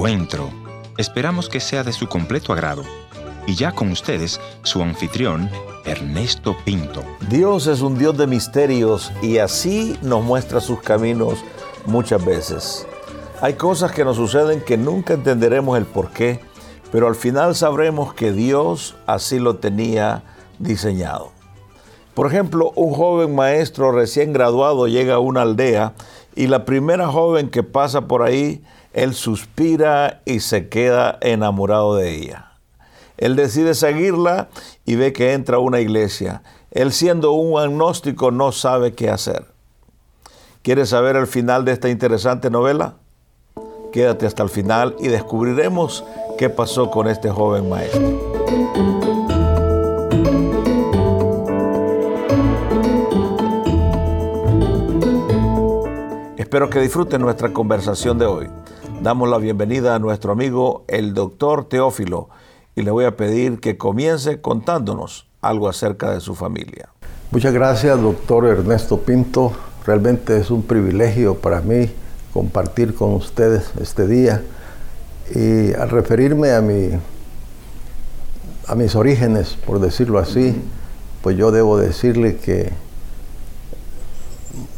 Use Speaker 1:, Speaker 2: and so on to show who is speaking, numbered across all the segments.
Speaker 1: encuentro. Esperamos que sea de su completo agrado. Y ya con ustedes, su anfitrión, Ernesto Pinto.
Speaker 2: Dios es un Dios de misterios y así nos muestra sus caminos muchas veces. Hay cosas que nos suceden que nunca entenderemos el por qué, pero al final sabremos que Dios así lo tenía diseñado. Por ejemplo, un joven maestro recién graduado llega a una aldea y la primera joven que pasa por ahí, él suspira y se queda enamorado de ella. Él decide seguirla y ve que entra a una iglesia. Él siendo un agnóstico no sabe qué hacer. ¿Quieres saber el final de esta interesante novela? Quédate hasta el final y descubriremos qué pasó con este joven maestro. Espero que disfruten nuestra conversación de hoy. Damos la bienvenida a nuestro amigo el doctor Teófilo y le voy a pedir que comience contándonos algo acerca de su familia.
Speaker 3: Muchas gracias, doctor Ernesto Pinto. Realmente es un privilegio para mí compartir con ustedes este día. Y al referirme a, mi, a mis orígenes, por decirlo así, pues yo debo decirle que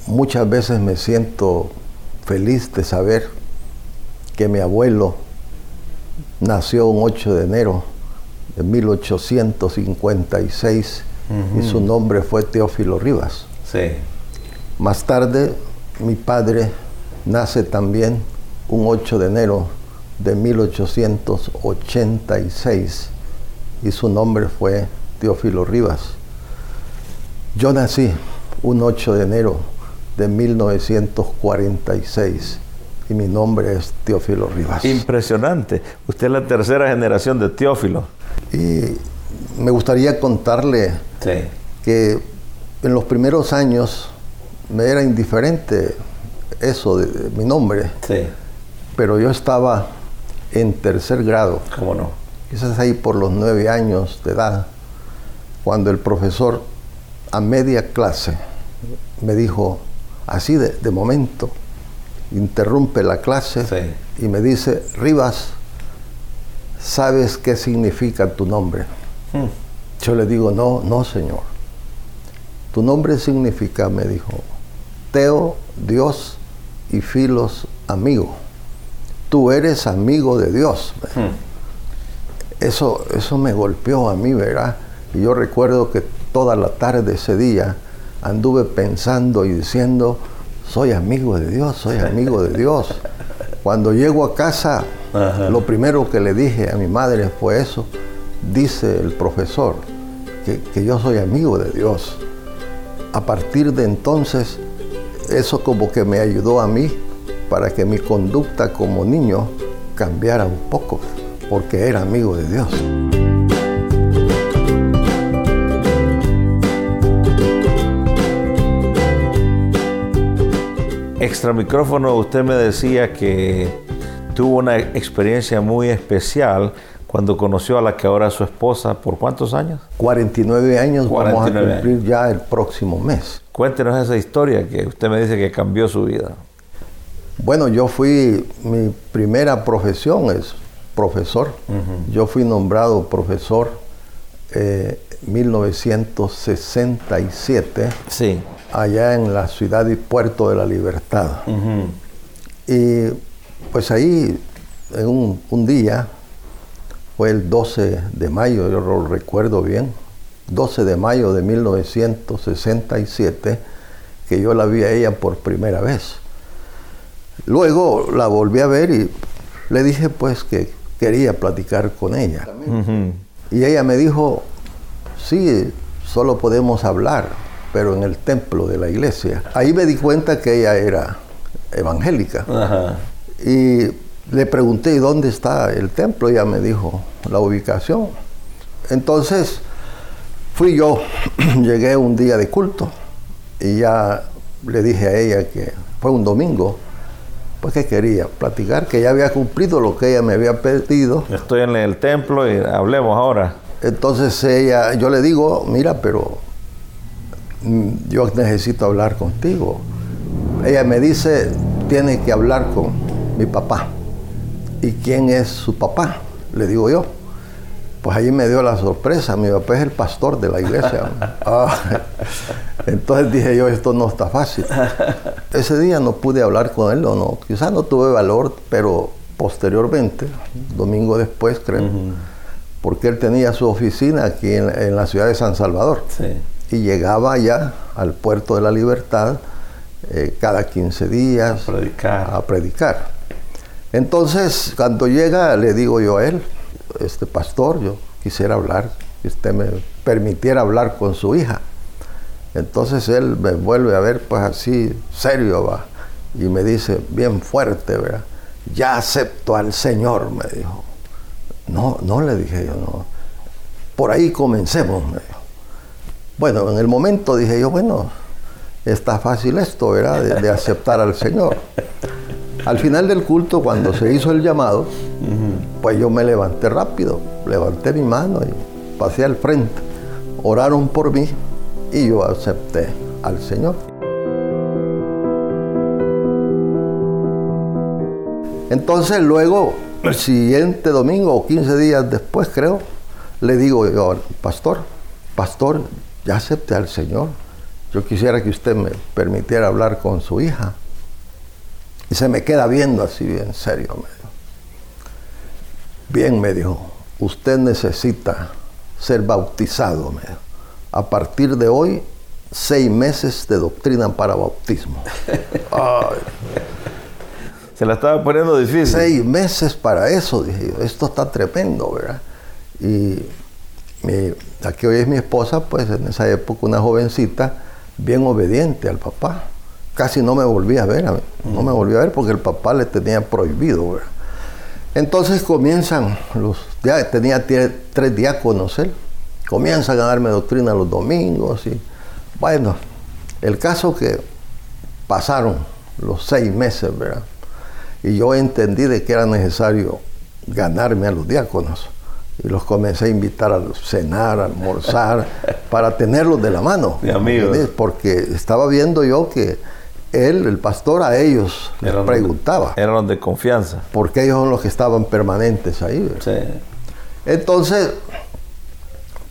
Speaker 3: Muchas veces me siento feliz de saber que mi abuelo nació un 8 de enero de 1856 y su nombre fue Teófilo Rivas.
Speaker 2: Sí.
Speaker 3: Más tarde, mi padre nace también un 8 de enero de 1886 y su nombre fue Teófilo Rivas. Yo nací un 8 de enero de 1946 y mi nombre es Teófilo Rivas.
Speaker 2: Impresionante. Usted es la tercera generación de Teófilo.
Speaker 3: Y me gustaría contarle que en los primeros años me era indiferente eso de, mi nombre.
Speaker 2: Sí.
Speaker 3: Pero yo estaba en tercer grado.
Speaker 2: ¿Cómo no?
Speaker 3: Quizás ahí por los nueve años de edad, cuando el profesor a media clase me dijo, así de, momento, interrumpe la clase y me dice, Rivas, ¿sabes qué significa tu nombre? Hmm. Yo le digo, no, no, señor. Tu nombre significa, me dijo, Teo, Dios y Filos, amigo. Tú eres amigo de Dios. Hmm. Eso, eso me golpeó a mí, ¿verdad? Y yo recuerdo que toda la tarde ese día, anduve pensando y diciendo, soy amigo de Dios, soy amigo de Dios. Cuando llego a casa, lo primero que le dije a mi madre fue eso, dice el profesor, que, que yo soy amigo de Dios. A partir de entonces, eso como que me ayudó a mí para que mi conducta como niño cambiara un poco, porque era amigo de Dios.
Speaker 2: Extra micrófono, usted me decía que tuvo una experiencia muy especial cuando conoció a la que ahora es su esposa. ¿Por cuántos años?
Speaker 3: 49 años, vamos a cumplir ya el próximo mes.
Speaker 2: Cuéntenos esa historia que usted me dice que cambió su vida.
Speaker 3: Bueno, yo fui, mi primera profesión es profesor. Yo fui nombrado profesor en eh, 1967.
Speaker 2: Sí
Speaker 3: allá en la ciudad y puerto de la libertad. Y pues ahí, en un, día, fue el 12 de mayo, yo lo recuerdo bien, 12 de mayo de 1967, que yo la vi a ella por primera vez. Luego la volví a ver y le dije pues que quería platicar con ella. Y ella me dijo, sí, solo podemos hablar pero en el templo de la iglesia. Ahí me di cuenta que ella era evangélica. Y le pregunté, ¿dónde está el templo? Ella me dijo la ubicación. Entonces fui yo, llegué un día de culto y ya le dije a ella que fue un domingo, pues que quería platicar, que ya había cumplido lo que ella me había pedido.
Speaker 2: Estoy en el templo y hablemos ahora.
Speaker 3: Entonces ella, yo le digo, mira, pero yo necesito hablar contigo. Ella me dice, tiene que hablar con mi papá. ¿y quién es su papá? Le digo yo. Pues ahí me dio la sorpresa, mi papá es el pastor de la iglesia. Ah, entonces dije yo, esto no está fácil. Ese día no pude hablar con él, o no, quizás no tuve valor, pero posteriormente, domingo después creo, porque él tenía su oficina aquí en, la ciudad de San Salvador. Y llegaba allá al puerto de la libertad eh, cada 15 días
Speaker 2: a predicar.
Speaker 3: a predicar. Entonces, cuando llega, le digo yo a él, este pastor, yo quisiera hablar, que usted me permitiera hablar con su hija. Entonces él me vuelve a ver pues así serio va y me dice bien fuerte, ¿verdad? Ya acepto al Señor, me dijo. No, no le dije yo, no. Por ahí comencemos, me dijo. Bueno, en el momento dije yo, bueno, está fácil esto, ¿verdad? De, aceptar al Señor. Al final del culto, cuando se hizo el llamado, pues yo me levanté rápido, levanté mi mano y pasé al frente. Oraron por mí y yo acepté al Señor. Entonces luego, el siguiente domingo o 15 días después creo, le digo yo pastor, pastor, ya acepté al Señor. Yo quisiera que usted me permitiera hablar con su hija. Y se me queda viendo así bien serio. Me dijo. Bien, me dijo, usted necesita ser bautizado. Me dijo a partir de hoy, seis meses de doctrina para bautismo.
Speaker 2: Se la estaba poniendo difícil.
Speaker 3: Seis meses para eso, dije yo. Esto está tremendo, ¿verdad? Y mi, aquí hoy es mi esposa, pues en esa época una jovencita bien obediente al papá. Casi no me volvía a ver, no me volvía a ver porque el papá le tenía prohibido. Entonces comienzan los, ya tenía tres diáconos él comienzan a darme doctrina los domingos bueno, el caso que pasaron los seis meses, ¿verdad? Y yo entendí de que era necesario ganarme a los diáconos y los comencé a invitar a cenar, a almorzar, para tenerlos de la mano.
Speaker 2: De amigos.
Speaker 3: Porque estaba viendo yo que él, el pastor, a ellos les preguntaba.
Speaker 2: eran de confianza.
Speaker 3: Porque ellos son los que estaban permanentes ahí.
Speaker 2: Sí.
Speaker 3: Entonces,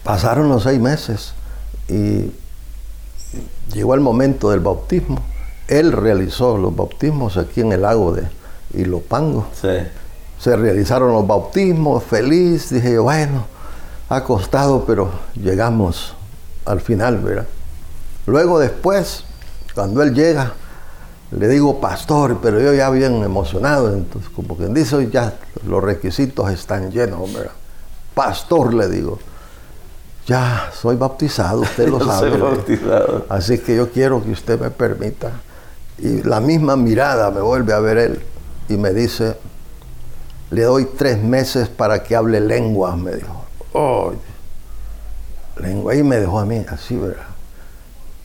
Speaker 3: Pasaron los seis meses y llegó el momento del bautismo. Él realizó los bautismos aquí en el lago de Ilopango.
Speaker 2: Sí.
Speaker 3: Se realizaron los bautismos, feliz. Dije yo, bueno, ha costado, pero llegamos al final, ¿verdad? Luego después, cuando él llega, le digo, pastor, pero yo ya bien emocionado, entonces como quien dice, ya los requisitos están llenos, ¿verdad? Pastor, le digo, ya soy bautizado, usted lo sabe.
Speaker 2: bautizado.
Speaker 3: Así que yo quiero que usted me permita. Y la misma mirada me vuelve a ver él y me dice, le doy tres meses para que hable lenguas, me dijo. Oh, lengua. Y me dejó a mí así, ¿verdad?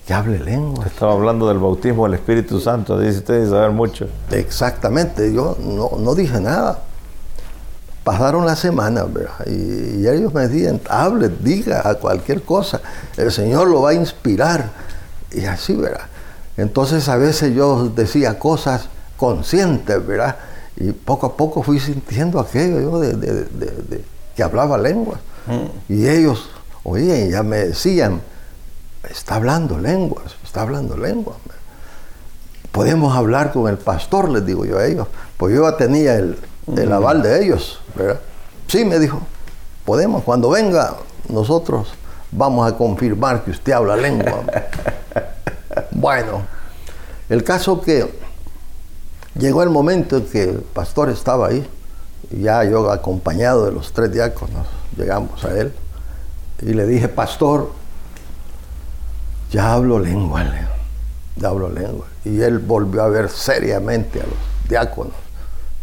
Speaker 3: Que hable lenguas.
Speaker 2: Estaba hablando del bautismo del Espíritu Santo, dice usted, saber mucho.
Speaker 3: Exactamente, yo no, no dije nada. Pasaron las semanas, Y, ellos me decían, hable, diga a cualquier cosa, el Señor lo va a inspirar. Y así, ¿verdad? Entonces a veces yo decía cosas conscientes, ¿verdad? Y poco a poco fui sintiendo aquello yo de, que hablaba lenguas. Mm. Y ellos, oye, ya me decían, está hablando lenguas, está hablando lenguas. Podemos hablar con el pastor, les digo yo a ellos. Pues yo ya tenía el, el aval de ellos, ¿verdad? Sí, me dijo, podemos, cuando venga, nosotros vamos a confirmar que usted habla lengua. bueno, el caso que llegó el momento en que el pastor estaba ahí, ya yo acompañado de los tres diáconos, llegamos a él, y le dije, pastor, ya hablo lengua, ya hablo lengua. Y él volvió a ver seriamente a los diáconos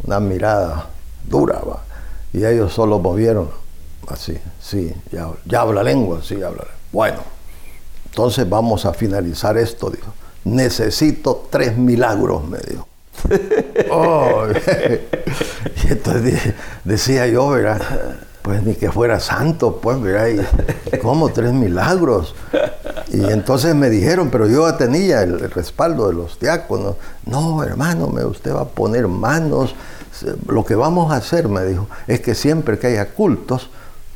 Speaker 3: una mirada dura, ¿va? y ellos solo movieron así, sí, ya, habla lengua, sí, habla Bueno, entonces vamos a finalizar esto, dijo. Necesito tres milagros, me dijo. Oh, y entonces decía yo, ¿verdad? Pues ni que fuera santo, pues, ¿verdad? Y, ¿Cómo tres milagros? Y entonces me dijeron, pero yo tenía el, respaldo de los diáconos. No, hermano, me, usted va a poner manos. Lo que vamos a hacer, me dijo, es que siempre que haya cultos,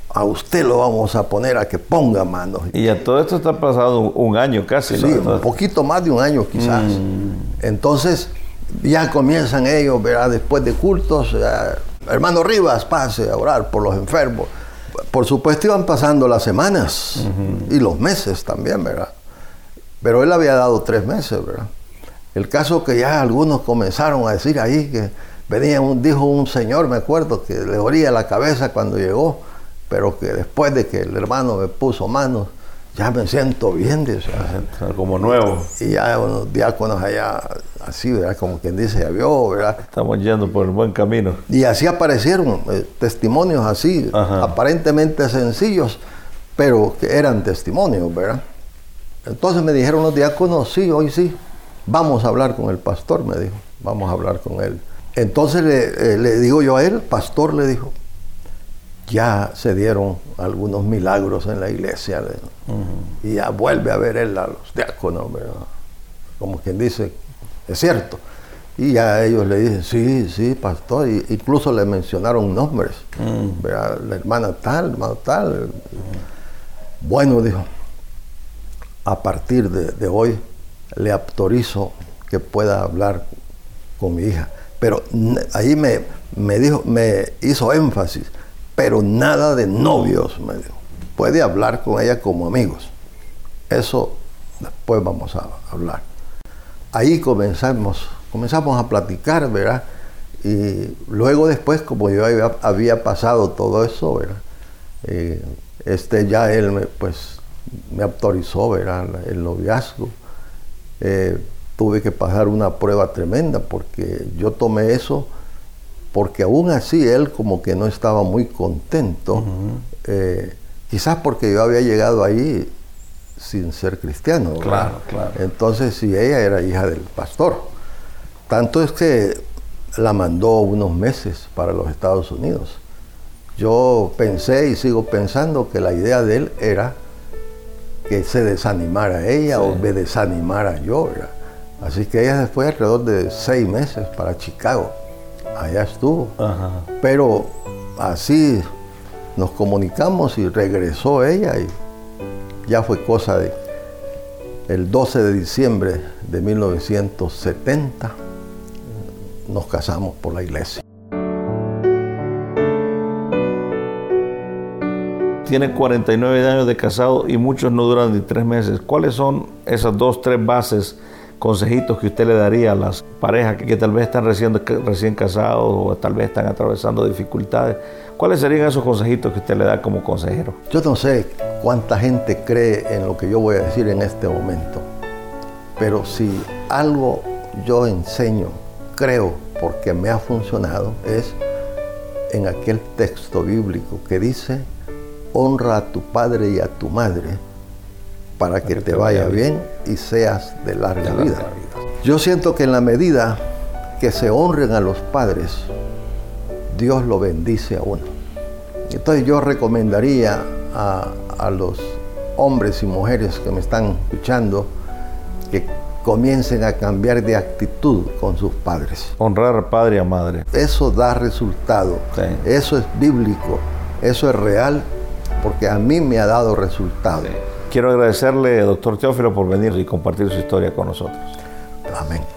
Speaker 3: a usted lo vamos a poner a que ponga manos.
Speaker 2: Y a todo esto está pasado un, año casi.
Speaker 3: Sí, un poquito más de un año quizás. Mm. Entonces ya comienzan ellos, ¿verdad? después de cultos, hermano Rivas, pase a orar por los enfermos. Por supuesto iban pasando las semanas y los meses también, ¿verdad? Pero él había dado tres meses, ¿verdad? El caso que ya algunos comenzaron a decir ahí que venía un, dijo un señor, me acuerdo, que le oría la cabeza cuando llegó pero que después de que el hermano me puso manos, ya me siento bien, dice.
Speaker 2: Como nuevo.
Speaker 3: Y ya unos diáconos allá, así, ¿verdad? Como quien dice, ya vio, ¿verdad?
Speaker 2: Estamos yendo por el buen camino.
Speaker 3: Y así aparecieron eh, testimonios así, aparentemente sencillos, pero que eran testimonios, ¿verdad? Entonces me dijeron los diáconos, sí, hoy sí, vamos a hablar con el pastor, me dijo, vamos a hablar con él. Entonces le, eh, le digo yo a él, pastor, le dijo, ya se dieron algunos milagros en la iglesia y ya vuelve a ver él a los diáconos, como quien dice, es cierto. Y ya ellos le dicen, sí, sí, pastor, y incluso le mencionaron nombres, mm. la hermana tal, hermano tal. Bueno, dijo, a partir de, hoy le autorizo que pueda hablar con mi hija. Pero ahí me, me dijo, me hizo énfasis, pero nada de novios, me dijo. Puede hablar con ella como amigos. Eso después vamos a hablar. Ahí comenzamos, comenzamos a platicar, ¿verdad? Y luego después, como yo había, pasado todo eso, ¿verdad? Eh, este ya él me, pues, me autorizó, ¿verdad? El noviazgo. Eh, tuve que pasar una prueba tremenda porque yo tomé eso porque aún así él como que no estaba muy contento, eh, quizás porque yo había llegado ahí sin ser cristiano.
Speaker 2: Claro, claro.
Speaker 3: Entonces, si ella era hija del pastor. Tanto es que la mandó unos meses para los Estados Unidos. Yo pensé y sigo pensando que la idea de él era que se desanimara ella o me desanimara yo. Así que ella fue alrededor de seis meses para Chicago allá estuvo. Pero así nos comunicamos y regresó ella y ya fue cosa de el 12 de diciembre de 1970 nos casamos por la iglesia.
Speaker 2: Tiene 49 años de casado y muchos no duran ni tres meses. ¿Cuáles son esas dos, tres bases consejitos que usted le daría a las parejas que, tal vez están recién, recién casados o tal vez están atravesando dificultades? ¿Cuáles serían esos consejitos que usted le da como consejero?
Speaker 3: Yo no sé cuánta gente cree en lo que yo voy a decir en este momento, pero si algo yo enseño, creo, porque me ha funcionado, es en aquel texto bíblico que dice, honra a tu padre y a tu madre para que te vaya bien y seas de larga vida. Yo siento que en la medida que se honren a los padres, Dios lo bendice a uno. Entonces yo recomendaría a, los hombres y mujeres que me están escuchando que comiencen a cambiar de actitud con sus padres.
Speaker 2: Honrar a padre a madre.
Speaker 3: Eso da resultado. Eso es bíblico. Eso es real porque a mí me ha dado resultado.
Speaker 2: Quiero agradecerle, doctor Teófilo, por venir y compartir su historia con nosotros.
Speaker 3: Amén.